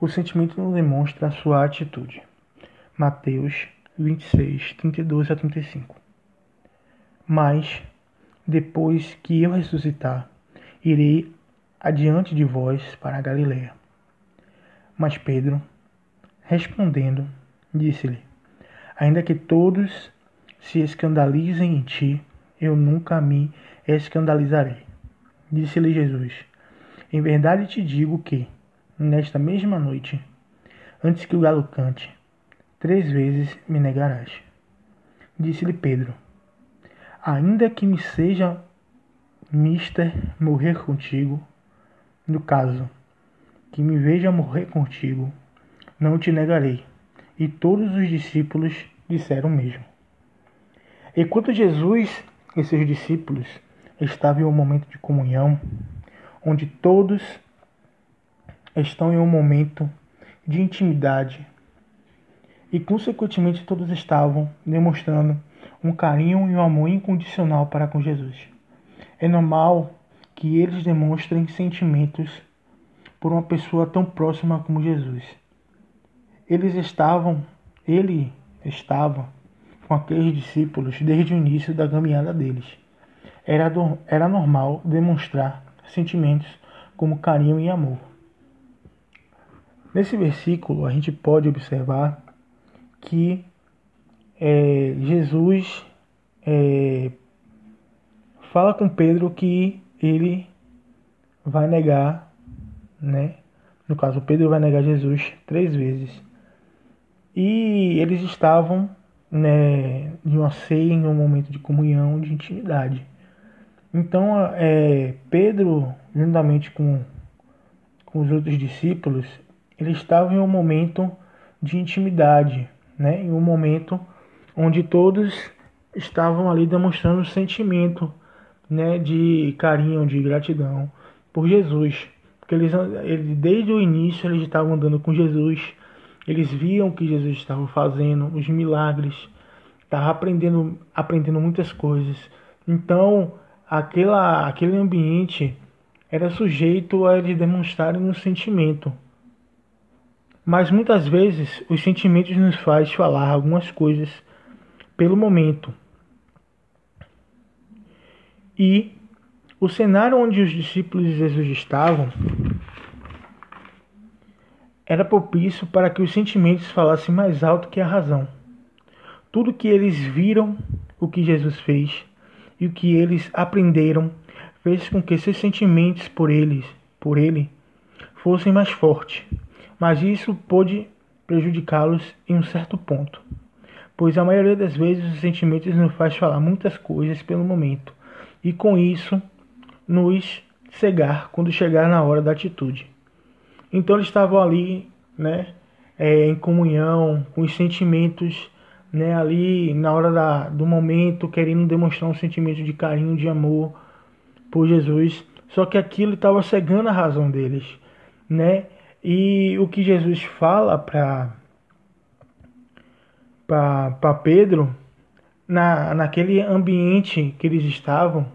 O sentimento não demonstra a sua atitude. Mateus 26, 32 a 35. Mas, depois que eu ressuscitar, irei adiante de vós para a Galiléia. Mas Pedro, respondendo, disse-lhe: Ainda que todos se escandalizem em ti, eu nunca me escandalizarei. Disse-lhe Jesus: Em verdade te digo que, nesta mesma noite, antes que o galo cante, três vezes me negarás. Disse-lhe Pedro: Ainda que me seja mister morrer contigo, no caso, que me veja morrer contigo, não te negarei. E todos os discípulos disseram o mesmo. Enquanto Jesus e seus discípulos estavam em um momento de comunhão, onde todos estão em um momento de intimidade e, consequentemente, todos estavam demonstrando um carinho e um amor incondicional para com Jesus. É normal que eles demonstrem sentimentos por uma pessoa tão próxima como Jesus. Eles estavam, ele estava com aqueles discípulos desde o início da caminhada deles. Era, do, era normal demonstrar sentimentos como carinho e amor. Nesse versículo, a gente pode observar que é, Jesus é, fala com Pedro que ele vai negar, né? No caso, Pedro vai negar Jesus três vezes. E eles estavam né, em uma ceia, em um momento de comunhão, de intimidade. Então, é, Pedro, juntamente com, com os outros discípulos, eles estavam em um momento de intimidade, né? em um momento onde todos estavam ali demonstrando sentimento né, de carinho, de gratidão por Jesus. Porque eles, eles, desde o início eles estavam andando com Jesus, eles viam o que Jesus estava fazendo, os milagres, estavam aprendendo, aprendendo muitas coisas. Então, aquela, aquele ambiente era sujeito a eles demonstrarem um sentimento. Mas muitas vezes os sentimentos nos faz falar algumas coisas pelo momento. E o cenário onde os discípulos de Jesus estavam era propício para que os sentimentos falassem mais alto que a razão. Tudo que eles viram, o que Jesus fez e o que eles aprenderam, fez com que seus sentimentos por eles, por ele, fossem mais fortes. Mas isso pôde prejudicá-los em um certo ponto, pois a maioria das vezes os sentimentos nos faz falar muitas coisas pelo momento e com isso nos cegar quando chegar na hora da atitude. Então eles estavam ali, né, é, em comunhão com os sentimentos, né, ali na hora da, do momento, querendo demonstrar um sentimento de carinho, de amor por Jesus. Só que aquilo estava cegando a razão deles, né? E o que Jesus fala para Pedro, na, naquele ambiente que eles estavam,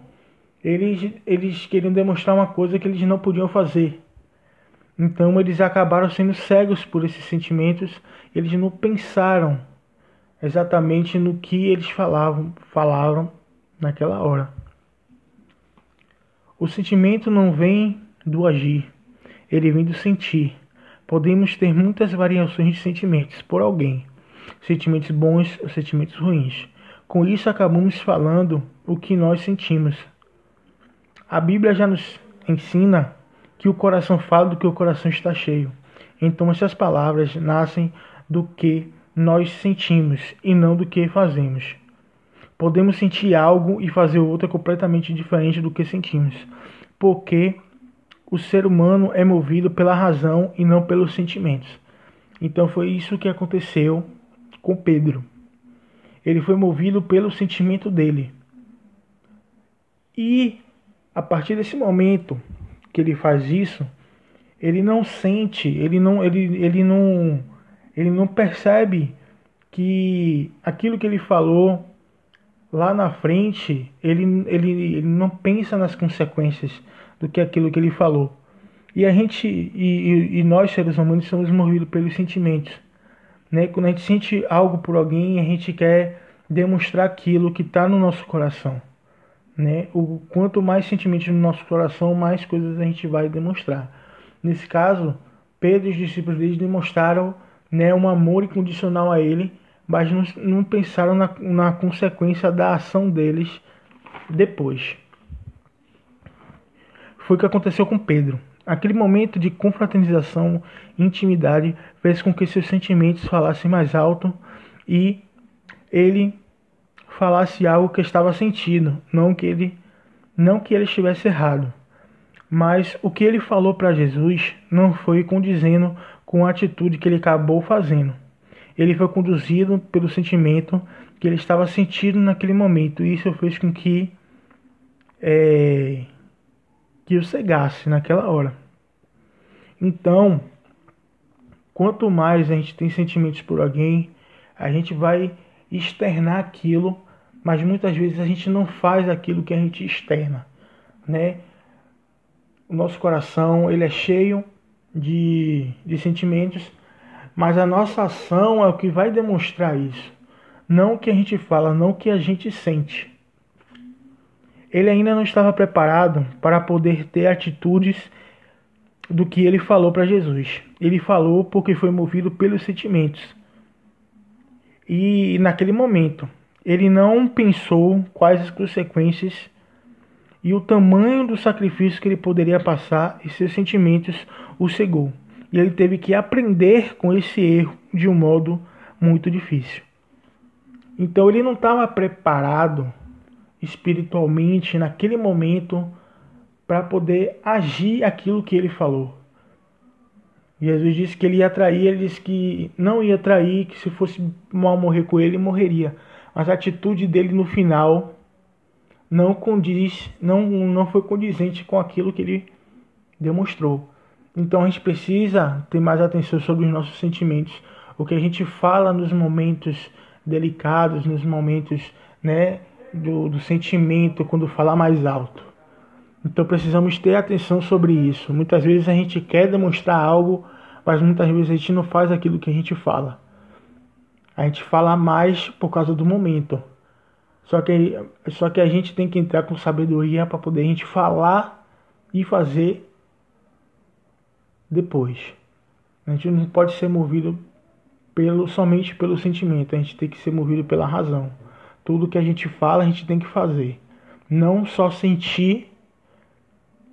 eles, eles queriam demonstrar uma coisa que eles não podiam fazer. Então eles acabaram sendo cegos por esses sentimentos, eles não pensaram exatamente no que eles falavam, falaram naquela hora. O sentimento não vem do agir, ele vem do sentir. Podemos ter muitas variações de sentimentos por alguém, sentimentos bons ou sentimentos ruins. Com isso acabamos falando o que nós sentimos. A Bíblia já nos ensina que o coração fala do que o coração está cheio. Então essas palavras nascem do que nós sentimos e não do que fazemos. Podemos sentir algo e fazer outra completamente diferente do que sentimos, porque o ser humano é movido pela razão e não pelos sentimentos. Então foi isso que aconteceu com Pedro. Ele foi movido pelo sentimento dele. E a partir desse momento que ele faz isso, ele não sente, ele não, ele, ele não, ele não percebe que aquilo que ele falou lá na frente, ele, ele, ele não pensa nas consequências do que aquilo que ele falou. E a gente e, e, nós seres humanos somos movidos pelos sentimentos, né? Quando a gente sente algo por alguém, a gente quer demonstrar aquilo que está no nosso coração, né? O quanto mais sentimentos no nosso coração, mais coisas a gente vai demonstrar. Nesse caso, Pedro e os discípulos deles demonstraram, né, um amor incondicional a ele, mas não, não pensaram na, na consequência da ação deles depois. Foi o que aconteceu com Pedro. Aquele momento de confraternização intimidade fez com que seus sentimentos falassem mais alto e ele falasse algo que estava sentindo, não que ele não que ele estivesse errado. Mas o que ele falou para Jesus não foi condizendo com a atitude que ele acabou fazendo. Ele foi conduzido pelo sentimento que ele estava sentindo naquele momento, e isso fez com que é, que o cegasse naquela hora. Então, quanto mais a gente tem sentimentos por alguém, a gente vai externar aquilo, mas muitas vezes a gente não faz aquilo que a gente externa, né? O nosso coração ele é cheio de, de sentimentos, mas a nossa ação é o que vai demonstrar isso. Não o que a gente fala, não o que a gente sente. Ele ainda não estava preparado para poder ter atitudes do que ele falou para Jesus. Ele falou porque foi movido pelos sentimentos. E naquele momento, ele não pensou quais as consequências e o tamanho do sacrifício que ele poderia passar e seus sentimentos o cegou. E ele teve que aprender com esse erro de um modo muito difícil. Então ele não estava preparado espiritualmente naquele momento para poder agir aquilo que ele falou. Jesus disse que ele ia trair, ele disse que não ia trair, que se fosse mal morrer com ele, morreria. Mas a atitude dele no final não condiz, não, não foi condizente com aquilo que ele demonstrou. Então a gente precisa ter mais atenção sobre os nossos sentimentos, o que a gente fala nos momentos delicados, nos momentos, né, do, do sentimento quando falar mais alto. Então precisamos ter atenção sobre isso. Muitas vezes a gente quer demonstrar algo, mas muitas vezes a gente não faz aquilo que a gente fala. A gente fala mais por causa do momento. Só que, só que a gente tem que entrar com sabedoria para poder a gente falar e fazer depois. A gente não pode ser movido pelo somente pelo sentimento, a gente tem que ser movido pela razão. Tudo que a gente fala, a gente tem que fazer. Não só sentir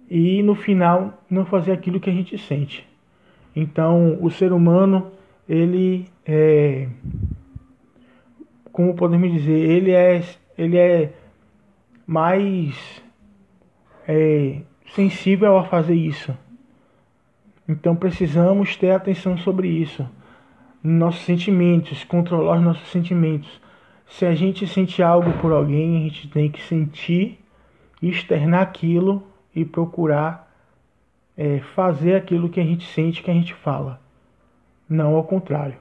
e no final não fazer aquilo que a gente sente. Então, o ser humano, ele é como podemos dizer, ele é ele é mais é, sensível a fazer isso. Então precisamos ter atenção sobre isso. Nossos sentimentos, controlar os nossos sentimentos. Se a gente sente algo por alguém, a gente tem que sentir, externar aquilo e procurar é, fazer aquilo que a gente sente, que a gente fala. Não ao contrário.